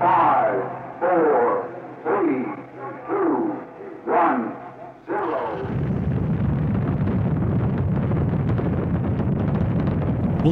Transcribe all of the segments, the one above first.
Five,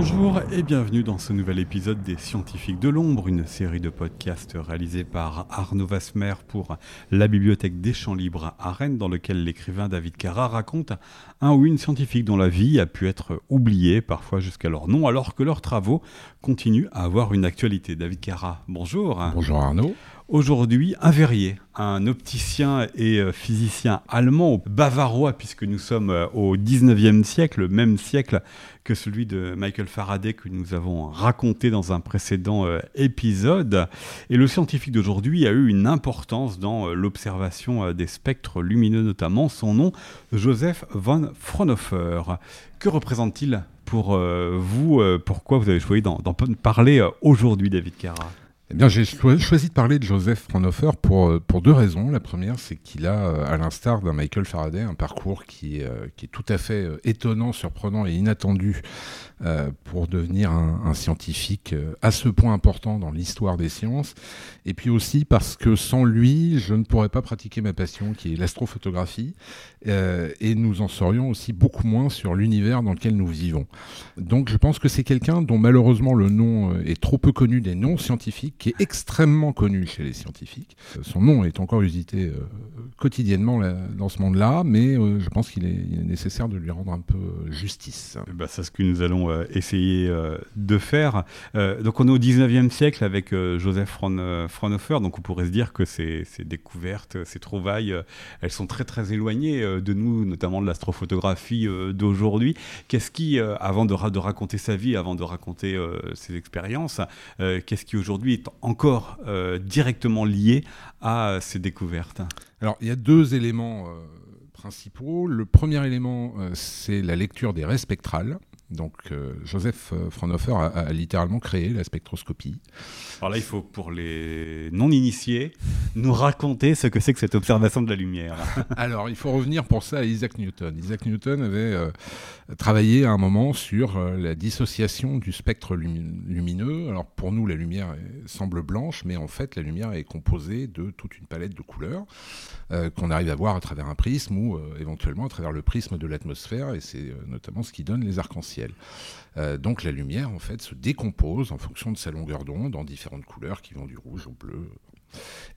Bonjour et bienvenue dans ce nouvel épisode des Scientifiques de l'Ombre, une série de podcasts réalisés par Arnaud Vasmer pour la Bibliothèque des Champs Libres à Rennes, dans lequel l'écrivain David Carra raconte un ou une scientifique dont la vie a pu être oubliée, parfois jusqu'à leur nom, alors que leurs travaux continuent à avoir une actualité. David Carra, bonjour. Bonjour Arnaud. Aujourd'hui, un verrier, un opticien et euh, physicien allemand, bavarois, puisque nous sommes euh, au 19e siècle, le même siècle que celui de Michael Faraday que nous avons raconté dans un précédent euh, épisode. Et le scientifique d'aujourd'hui a eu une importance dans l'observation des spectres lumineux notamment. Son nom, Joseph von Fraunhofer. Que représente-t-il pour vous Pourquoi vous avez choisi d'en parler aujourd'hui, David Carra? Eh bien, j'ai choisi de parler de Joseph Fraunhofer pour, euh, pour deux raisons. La première, c'est qu'il a, euh, à l'instar d'un Michael Faraday, un parcours qui, euh, qui est tout à fait étonnant, surprenant et inattendu pour devenir un, un, scientifique à ce point important dans l'histoire des sciences. Et puis aussi parce que sans lui, je ne pourrais pas pratiquer ma passion, qui est l'astrophotographie, et nous en saurions aussi beaucoup moins sur l'univers dans lequel nous vivons. Donc, je pense que c'est quelqu'un dont malheureusement le nom est trop peu connu des non-scientifiques qui est extrêmement connu chez les scientifiques. Euh, son nom est encore usité euh, quotidiennement dans ce monde-là, mais euh, je pense qu'il est, nécessaire de lui rendre un peu justice. Bah, c'est ce que nous allons essayer de faire. donc on est au 19e siècle avec Joseph Fraunhofer, donc on pourrait se dire que ces, découvertes, ces trouvailles, elles sont très très éloignées de nous, notamment de l'astrophotographie d'aujourd'hui. Qu'est-ce qui, avant de, de, raconter sa vie, avant de raconter ses expériences, qu'est-ce qui aujourd'hui est encore euh, directement lié à ces découvertes Alors, il y a deux éléments euh, principaux. Le premier élément, euh, c'est la lecture des raies spectrales. Donc euh, Joseph euh, Fraunhofer a, littéralement créé la spectroscopie. Alors là, il faut pour les non-initiés nous raconter ce que c'est que cette observation de la lumière. Alors il faut revenir pour ça à Isaac Newton. Isaac Newton avait euh, travaillé à un moment sur la dissociation du spectre lumineux. Alors pour nous, la lumière semble blanche, mais en fait, la lumière est composée de toute une palette de couleurs qu'on arrive à voir à travers un prisme ou éventuellement à travers le prisme de l'atmosphère, et c'est notamment ce qui donne les arcs-en-ciel. Euh, donc la lumière en fait se décompose en fonction de sa longueur d'onde en différentes couleurs qui vont du rouge au bleu.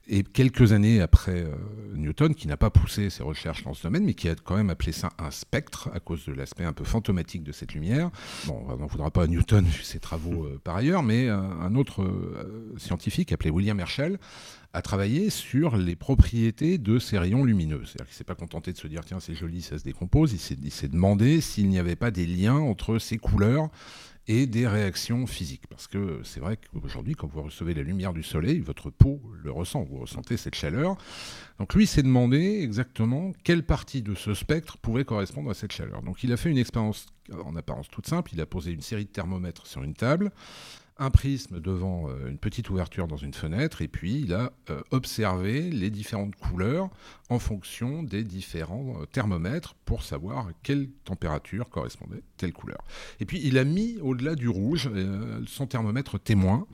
Et quelques années après euh, Newton, qui n'a pas poussé ses recherches dans ce domaine, mais qui a quand même appelé ça un spectre à cause de l'aspect un peu fantomatique de cette lumière. Bon, on n'en voudra pas à Newton vu ses travaux euh, par ailleurs, mais un autre scientifique appelé William Herschel a travaillé sur les propriétés de ces rayons lumineux. C'est-à-dire qu'il ne s'est pas contenté de se dire tiens c'est joli, ça se décompose, il s'est demandé s'il n'y avait pas des liens entre ces couleurs et des réactions physiques. Parce que c'est vrai qu'aujourd'hui, quand vous recevez la lumière du soleil, votre peau le ressent, vous ressentez cette chaleur. Donc lui s'est demandé exactement quelle partie de ce spectre pouvait correspondre à cette chaleur. Donc il a fait une expérience en apparence toute simple, il a posé une série de thermomètres sur une table, un prisme devant euh, une petite ouverture dans une fenêtre et puis il a euh, observé les différentes couleurs en fonction des différents euh, thermomètres pour savoir quelle température correspondait telle couleur. Et puis il a mis au-delà du rouge son thermomètre témoin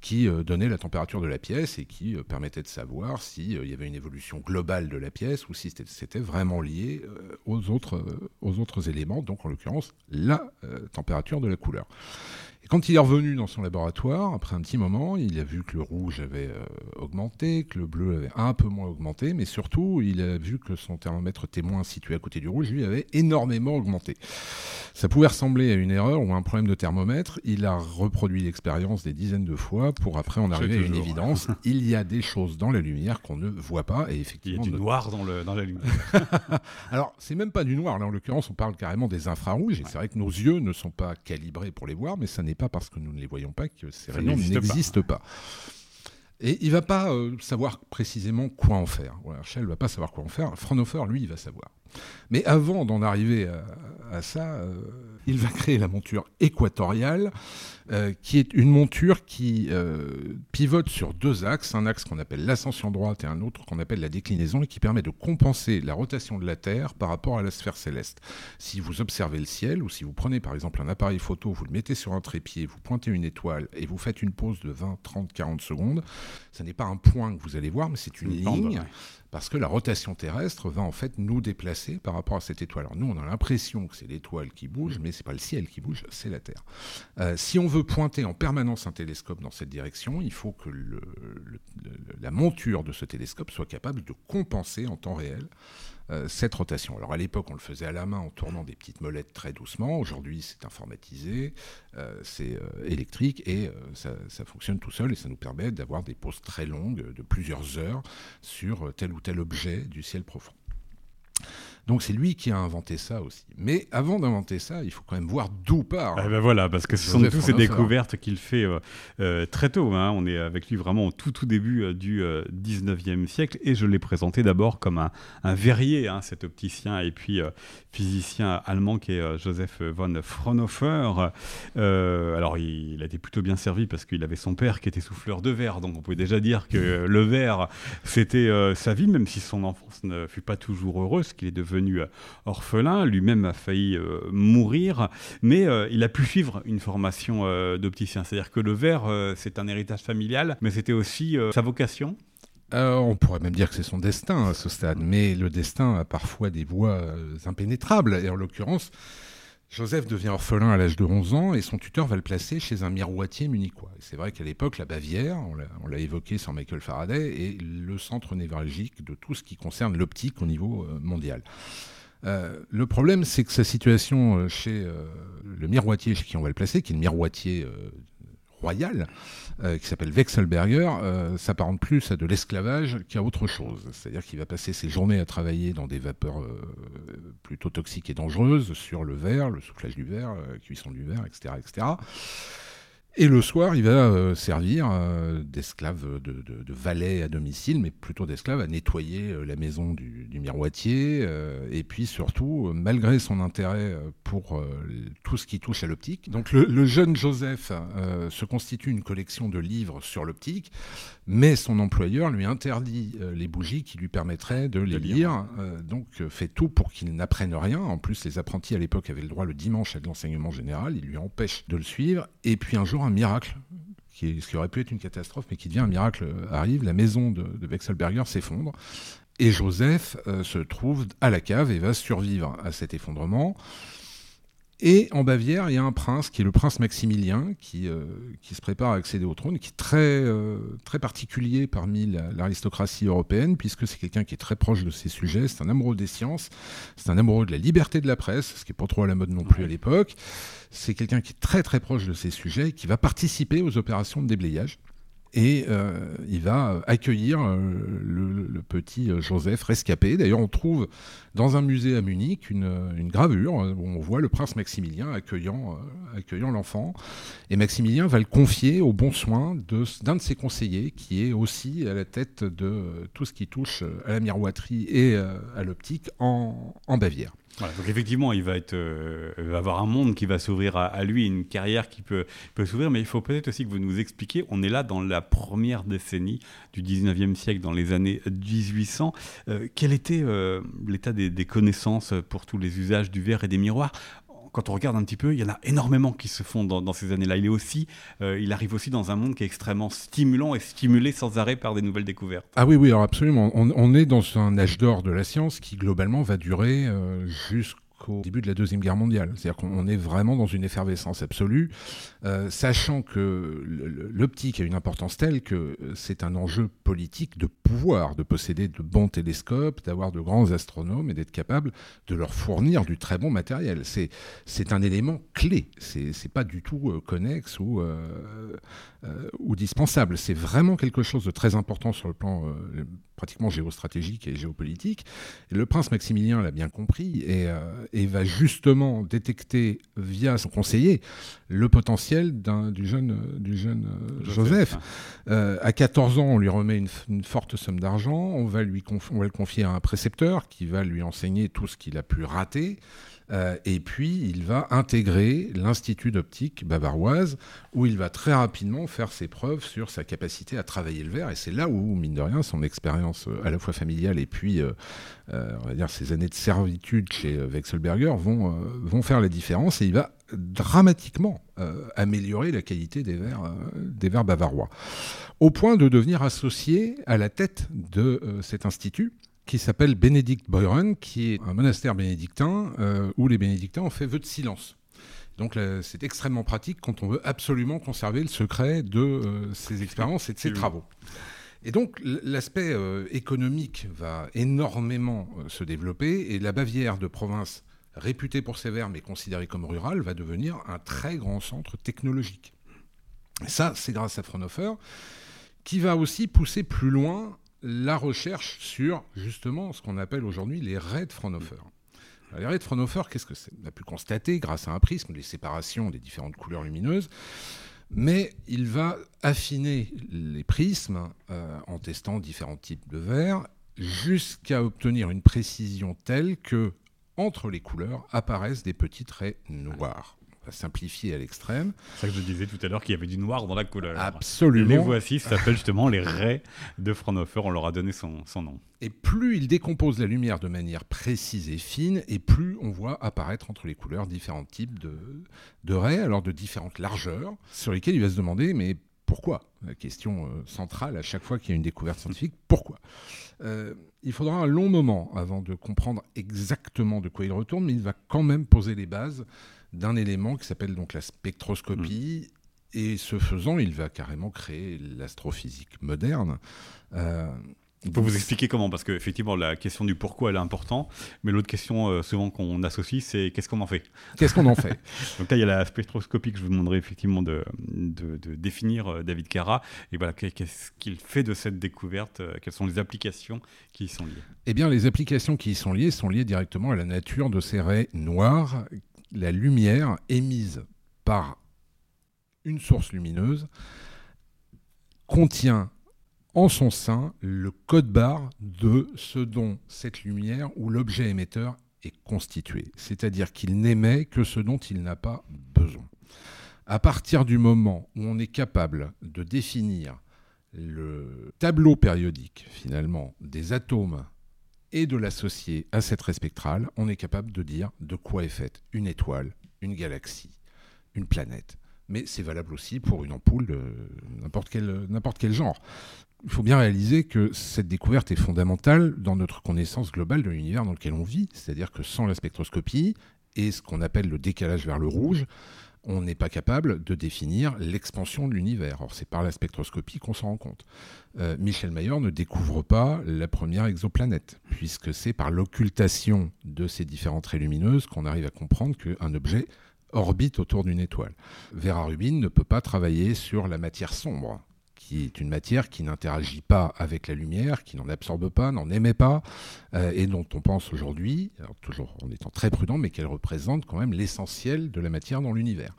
qui donnait la température de la pièce et qui permettait de savoir s'il y avait une évolution globale de la pièce ou si c'était vraiment lié aux, autres, aux autres éléments, donc en l'occurrence la température de la couleur quand il est revenu dans son laboratoire, après un petit moment, il a vu que le rouge avait euh, augmenté, que le bleu avait un peu moins augmenté, mais surtout, il a vu que son thermomètre témoin situé à côté du rouge, lui, avait énormément augmenté. Ça pouvait ressembler à une erreur ou à un problème de thermomètre. Il a reproduit l'expérience des dizaines de fois pour après en arriver à une évidence. il y a des choses dans la lumière qu'on ne voit pas, et effectivement... Il y a du noir dans, le, dans la lumière. Alors, c'est même pas du noir. Là, en l'occurrence, on parle carrément des infrarouges, et c'est vrai que nos yeux ne sont pas calibrés pour les voir, mais ça n'est pas parce que nous ne les voyons pas que ces rayons n'existent pas. Et il va pas euh, savoir précisément quoi en faire. Voilà, ne va pas savoir quoi en faire. Fraunhofer, lui, il va savoir. Mais avant d'en arriver à, ça, il va créer la monture équatoriale, euh, qui est une monture qui euh, pivote sur deux axes, un axe qu'on appelle l'ascension droite et un autre qu'on appelle la déclinaison, et qui permet de compenser la rotation de la Terre par rapport à la sphère céleste. Si vous observez le ciel, ou si vous prenez par exemple un appareil photo, vous le mettez sur un trépied, vous pointez une étoile et vous faites une pause de 20, 30, 40 secondes, ce n'est pas un point que vous allez voir, mais c'est une, ligne parce que la rotation terrestre va en fait nous déplacer par rapport à cette étoile. Alors nous, on a l'impression que c'est l'étoile qui bouge, mais c'est pas le ciel qui bouge, c'est la Terre. Euh, si on veut pointer en permanence un télescope dans cette direction, il faut que la monture de ce télescope soit capable de compenser en temps réel euh, cette rotation. Alors à l'époque, on le faisait à la main en tournant des petites molettes très doucement. Aujourd'hui, c'est informatisé, euh, c'est électrique et ça, fonctionne tout seul et ça nous permet d'avoir des pauses très longues de plusieurs heures sur tel ou tel objet du ciel profond. Donc c'est lui qui a inventé ça aussi. Mais avant d'inventer ça, il faut quand même voir d'où part. Ah ben voilà, parce que ce sont tous ces découvertes qu'il fait euh, euh, très tôt. Hein. On est avec lui vraiment au tout tout début euh, du 19e siècle et je l'ai présenté d'abord comme un, un verrier, hein, cet opticien et puis physicien allemand qui est Joseph von Fraunhofer. alors il, a été plutôt bien servi parce qu'il avait son père qui était souffleur de verre, donc on peut déjà dire que le verre c'était sa vie, même si son enfance ne fut pas toujours heureuse, qu'il est devenu euh, orphelin, lui-même a failli euh, mourir, mais euh, il a pu suivre une formation d'opticien. C'est-à-dire que le verre, c'est un héritage familial, mais c'était aussi sa vocation. on pourrait même dire que c'est son destin à ce stade, mais le destin a parfois des voies impénétrables, et en l'occurrence, Joseph devient orphelin à l'âge de 11 ans et son tuteur va le placer chez un miroitier munichois. C'est vrai qu'à l'époque, la Bavière, on l'a évoqué sur Michael Faraday, est le centre névralgique de tout ce qui concerne l'optique au niveau euh, mondial. Euh, le problème, c'est que sa situation euh, chez le miroitier chez qui on va le placer, qui est le miroitier royal, qui s'appelle Wechselberger, s'apparente plus à de l'esclavage qu'à autre chose. C'est-à-dire qu'il va passer ses journées à travailler dans des vapeurs plutôt toxiques et dangereuses sur le verre, le soufflage du verre, la cuisson du verre, etc. etc. Et le soir, il va euh, servir euh, d'esclave, de, de, valet à domicile, mais plutôt d'esclave à nettoyer euh, la maison du, miroitier. et puis surtout, malgré son intérêt pour tout ce qui touche à l'optique, donc le, jeune Joseph se constitue une collection de livres sur l'optique, mais son employeur lui interdit les bougies qui lui permettraient de les lire. donc fait tout pour qu'il n'apprenne rien. En plus, les apprentis à l'époque avaient le droit le dimanche à de l'enseignement général. Il lui empêche de le suivre. Et puis un jour, un miracle, qui ce qui aurait pu être une catastrophe, mais qui devient un miracle, euh, arrive. La maison de, de Wechselberger s'effondre. Et Joseph euh, se trouve à la cave et va survivre à cet effondrement. Et en Bavière, il y a un prince qui est le prince Maximilien, qui, euh, qui se prépare à accéder au trône, qui est très, euh, très particulier parmi l'aristocratie européenne, puisque c'est quelqu'un qui est très proche de ses sujets, c'est un amoureux des sciences, c'est un amoureux de la liberté de la presse, ce qui n'est pas trop à la mode non plus à l'époque. C'est quelqu'un qui est très très proche de ses sujets, qui va participer aux opérations de déblayage et euh, il va accueillir euh, le, petit euh, Joseph rescapé. D'ailleurs, on trouve dans un musée à Munich une, gravure où on voit le prince Maximilien accueillant, accueillant l'enfant. Et Maximilien va le confier au bon soin d'un de, ses conseillers, qui est aussi à la tête de tout ce qui touche à la miroiterie et à l'optique en Bavière donc effectivement, il va, euh, avoir un monde qui va s'ouvrir à, lui, une carrière qui peut, peut s'ouvrir, mais il faut peut-être aussi que vous nous expliquiez, on est là dans la première décennie du 19e siècle, dans les années 1800. Euh, quel était euh, l'état des, des, connaissances pour tous les usages du verre et des miroirs quand on regarde un petit peu, il y en a énormément qui se font dans, ces années-là. Il aussi, euh, il arrive aussi dans un monde qui est extrêmement stimulant et stimulé sans arrêt par des nouvelles découvertes. Ah oui, oui, alors absolument. On, est dans un âge d'or de la science qui globalement va durer euh, jusqu'à au début de la Deuxième Guerre mondiale. C'est-à-dire qu'on est vraiment dans une effervescence absolue, euh, sachant que l'optique a une importance telle que c'est un enjeu politique de pouvoir, de posséder de bons télescopes, d'avoir de grands astronomes et d'être capable de leur fournir du très bon matériel. C'est un élément clé, c'est pas du tout euh, connexe ou, euh, ou dispensable. C'est vraiment quelque chose de très important sur le plan pratiquement géostratégique et géopolitique. le prince Maximilien l'a bien compris et va justement détecter via son conseiller le potentiel du jeune, du jeune Joseph. à 14 ans, on lui remet une, forte somme d'argent, on, va lui on va le confier à un précepteur qui va lui enseigner tout ce qu'il a pu rater. Euh, et puis, il va intégrer l'Institut d'optique bavaroise, où il va très rapidement faire ses preuves sur sa capacité à travailler le verre. Et c'est là où, mine de rien, son expérience euh, à la fois familiale et puis, euh, on va dire, ses années de servitude chez Wechselberger vont, vont faire la différence. Et il va dramatiquement améliorer la qualité des verres, des verres bavarois, au point de devenir associé à la tête de cet institut qui s'appelle Bénédicte Boyron, qui est un monastère bénédictin euh, où les bénédictins ont fait vœu de silence. Donc c'est extrêmement pratique quand on veut absolument conserver le secret de euh, ces expériences et de ces travaux. Et donc l'aspect euh, économique va énormément se développer et la Bavière de province, réputée pour ses verres mais considérée comme rurale, va devenir un très grand centre technologique. Et ça, c'est grâce à Fraunhofer, qui va aussi pousser plus loin la recherche sur justement ce qu'on appelle aujourd'hui les raies de Fraunhofer. Les raies de Fraunhofer, qu'est-ce que c'est? On a pu constater grâce à un prisme les séparations des différentes couleurs lumineuses, mais il va affiner les prismes euh, en testant différents types de verres jusqu'à obtenir une précision telle que entre les couleurs apparaissent des petites raies noires simplifié à l'extrême. C'est ça que je disais tout à l'heure qu'il y avait du noir dans la couleur. Absolument. Les voici, ça s'appelle justement les raies de Fraunhofer, on leur a donné son, son, nom. Et plus il décompose la lumière de manière précise et fine, et plus on voit apparaître entre les couleurs différents types de, de raies, alors de différentes largeurs, sur lesquelles il va se demander, mais pourquoi? La question euh, centrale à chaque fois qu'il y a une découverte scientifique, pourquoi? Euh, Il faudra un long moment avant de comprendre exactement de quoi il retourne, mais il va quand même poser les bases d'un élément qui s'appelle donc la spectroscopie. Et ce faisant, il va carrément créer l'astrophysique moderne. Euh, il faut vous expliquer comment, parce qu'effectivement, la question du pourquoi, elle est importante, mais l'autre question euh, souvent qu'on associe, c'est qu'est-ce qu'on en fait? Qu'est-ce qu'on en fait? Donc là, il y a la spectroscopie que je vous demanderai effectivement de, de, définir, euh, David Cara, et voilà, qu'est-ce qu'il fait de cette découverte? Quelles sont les applications qui y sont liées? Eh bien, les applications qui y sont liées sont liées directement à la nature de ces raies noires la lumière émise par une source lumineuse contient en son sein le code barre de ce dont cette lumière ou l'objet émetteur est constitué, c'est-à-dire qu'il n'émet que ce dont il n'a pas besoin. À partir du moment où on est capable de définir le tableau périodique finalement des atomes et de l'associer à cette raie spectrale, on est capable de dire de quoi est faite une étoile, une galaxie, une planète. Mais c'est valable aussi pour une ampoule de n'importe quel, quel genre. Il faut bien réaliser que cette découverte est fondamentale dans notre connaissance globale de l'univers dans lequel on vit. C'est-à-dire que sans la spectroscopie et ce qu'on appelle le décalage vers le rouge, on n'est pas capable de définir l'expansion de l'univers. Or, c'est par la spectroscopie qu'on s'en rend compte. Euh, Michel Mayor ne découvre pas la première exoplanète, puisque c'est par l'occultation de ces différentes raies lumineuses qu'on arrive à comprendre qu'un objet orbite autour d'une étoile. Vera Rubin ne peut pas travailler sur la matière sombre qui est une matière qui n'interagit pas avec la lumière, qui n'en absorbe pas, n'en émet pas, euh, et dont on pense aujourd'hui, toujours en étant très prudent, mais qu'elle représente quand même l'essentiel de la matière dans l'univers.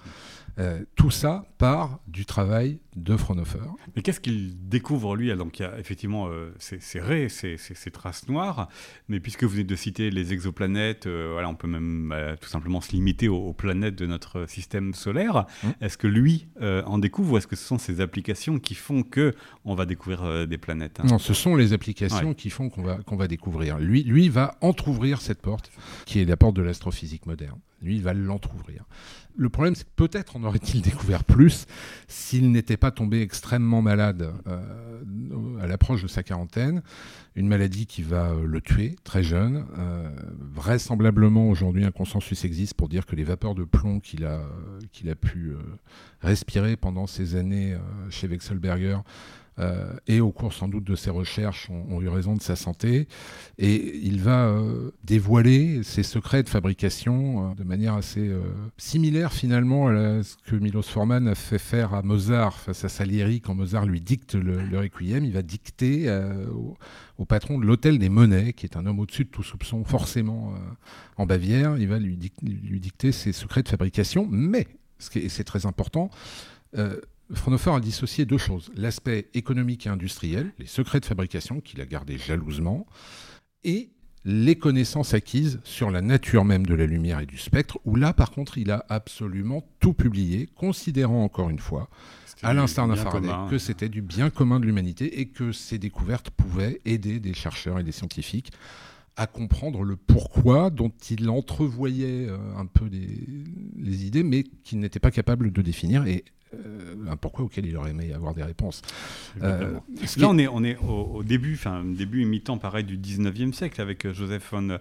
Euh, tout ça part du travail de Fraunhofer. Mais qu'est-ce qu'il découvre lui Donc il y a effectivement euh, ces, raies, ces, traces noires, mais puisque vous venez de citer les exoplanètes, voilà, on peut même tout simplement se limiter aux, planètes de notre système solaire. Mmh. Est-ce que lui en découvre ou est-ce que ce sont ces applications qui font que on va découvrir des planètes hein Non, ce sont les applications qui font qu'on va, qu'on va découvrir. Lui, lui va entr'ouvrir cette porte, qui est la porte de l'astrophysique moderne. Lui, il va l'entr'ouvrir. Le problème, c'est que peut-être en aurait-il découvert plus s'il n'était pas tombé extrêmement malade euh, à l'approche de sa quarantaine. Une maladie qui va euh, le tuer très jeune. Euh, vraisemblablement, aujourd'hui, un consensus existe pour dire que les vapeurs de plomb qu'il a, qu'il a pu respirer pendant ces années chez Wechselberger euh, et au cours sans doute de ses recherches ont, eu raison de sa santé. Et il va euh, dévoiler ses secrets de fabrication euh, de manière assez similaire finalement à ce que Milos Forman a fait faire à Mozart face à Salieri quand Mozart lui dicte le, requiem. Il va dicter au, patron de l'Hôtel des Monnaies, qui est un homme au-dessus de tout soupçon, forcément en Bavière. Il va lui, dicter ses secrets de fabrication, mais, et c'est très important, Fraunhofer a dissocié deux choses. L'aspect économique et industriel, les secrets de fabrication qu'il a gardés jalousement, et les connaissances acquises sur la nature même de la lumière et du spectre, où là, par contre, il a absolument tout publié, considérant encore une fois, à l'instar d'un Faraday, que c'était du bien commun de l'humanité et que ces découvertes pouvaient aider des chercheurs et des scientifiques à comprendre le pourquoi dont il entrevoyait euh, un peu les idées, mais qu'il n'était pas capable de définir. Et euh, un pourquoi auquel il aurait aimé avoir des réponses. Euh, Là, on est, on est au, début, enfin, début imitant pareil du 19e siècle avec euh, Joseph von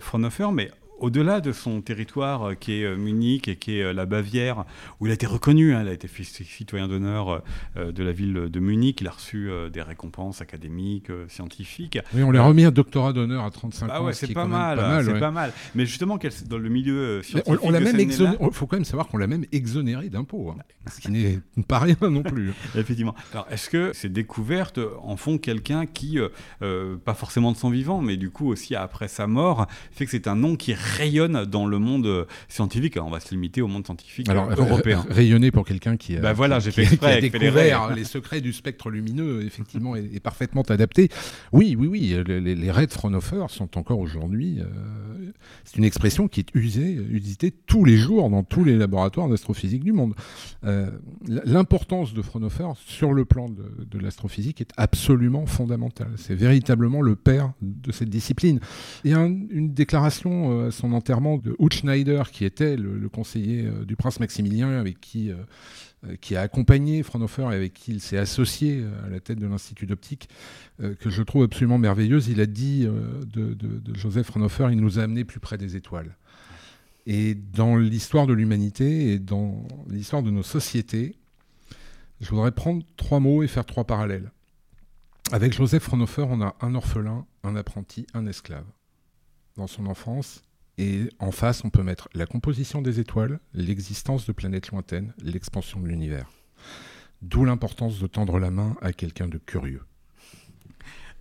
Fraunhofer, mais au-delà de son territoire euh, qui est euh, Munich et qui est euh, la Bavière, où il a été reconnu, hein, il a été citoyen d'honneur de la ville de Munich, il a reçu des récompenses académiques, scientifiques. Oui, on lui a remis un doctorat d'honneur à 35 ah ans. c'est pas, mal, c'est pas mal. Mais justement, dans le milieu scientifique, on, l'a même Il faut quand même savoir qu'on l'a même exonéré d'impôts, hein, ce qui n'est pas rien non plus. Effectivement. Alors, est-ce que ces découvertes en font quelqu'un qui, pas forcément de son vivant, mais du coup aussi après sa mort, fait que c'est un nom qui rayonne dans le monde euh, scientifique. On va se limiter au monde scientifique Alors, euh, européen. Rayonner pour quelqu'un qui, bah voilà, j'ai fait découvert les, secrets du spectre lumineux, effectivement, est, parfaitement adapté. Oui, oui, oui, les, les raids Fraunhofer sont encore aujourd'hui. Euh, c'est une expression qui est usée, usitée tous les jours dans tous les laboratoires d'astrophysique du monde. L'importance de Fraunhofer sur le plan de, de l'astrophysique est absolument fondamentale. C'est véritablement le père de cette discipline. Il y a une déclaration son enterrement de Hut Schneider, qui était le, conseiller euh, du prince Maximilien, avec qui, euh, euh, qui a accompagné Fraunhofer et avec qui il s'est associé à la tête de l'Institut d'optique, que je trouve absolument merveilleuse. Il a dit de, de, Joseph Fraunhofer, il nous a amenés plus près des étoiles. Et dans l'histoire de l'humanité et dans l'histoire de nos sociétés, je voudrais prendre trois mots et faire trois parallèles. Avec Joseph Fraunhofer, on a un orphelin, un apprenti, un esclave. Dans son enfance, et en face, on peut mettre la composition des étoiles, l'existence de planètes lointaines, l'expansion de l'univers. D'où l'importance de tendre la main à quelqu'un de curieux.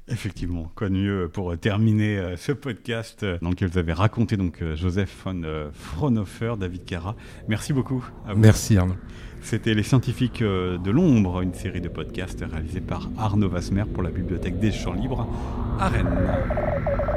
Effectivement, quoi de mieux pour terminer euh, ce podcast euh, dans lequel vous avez raconté donc euh, Joseph von Fraunhofer, David Cara. Merci beaucoup. Merci Arnaud. C'était Les Scientifiques de l'Ombre, une série de podcasts réalisés par Arnaud Vasmer pour la Bibliothèque des Champs Libres à Rennes.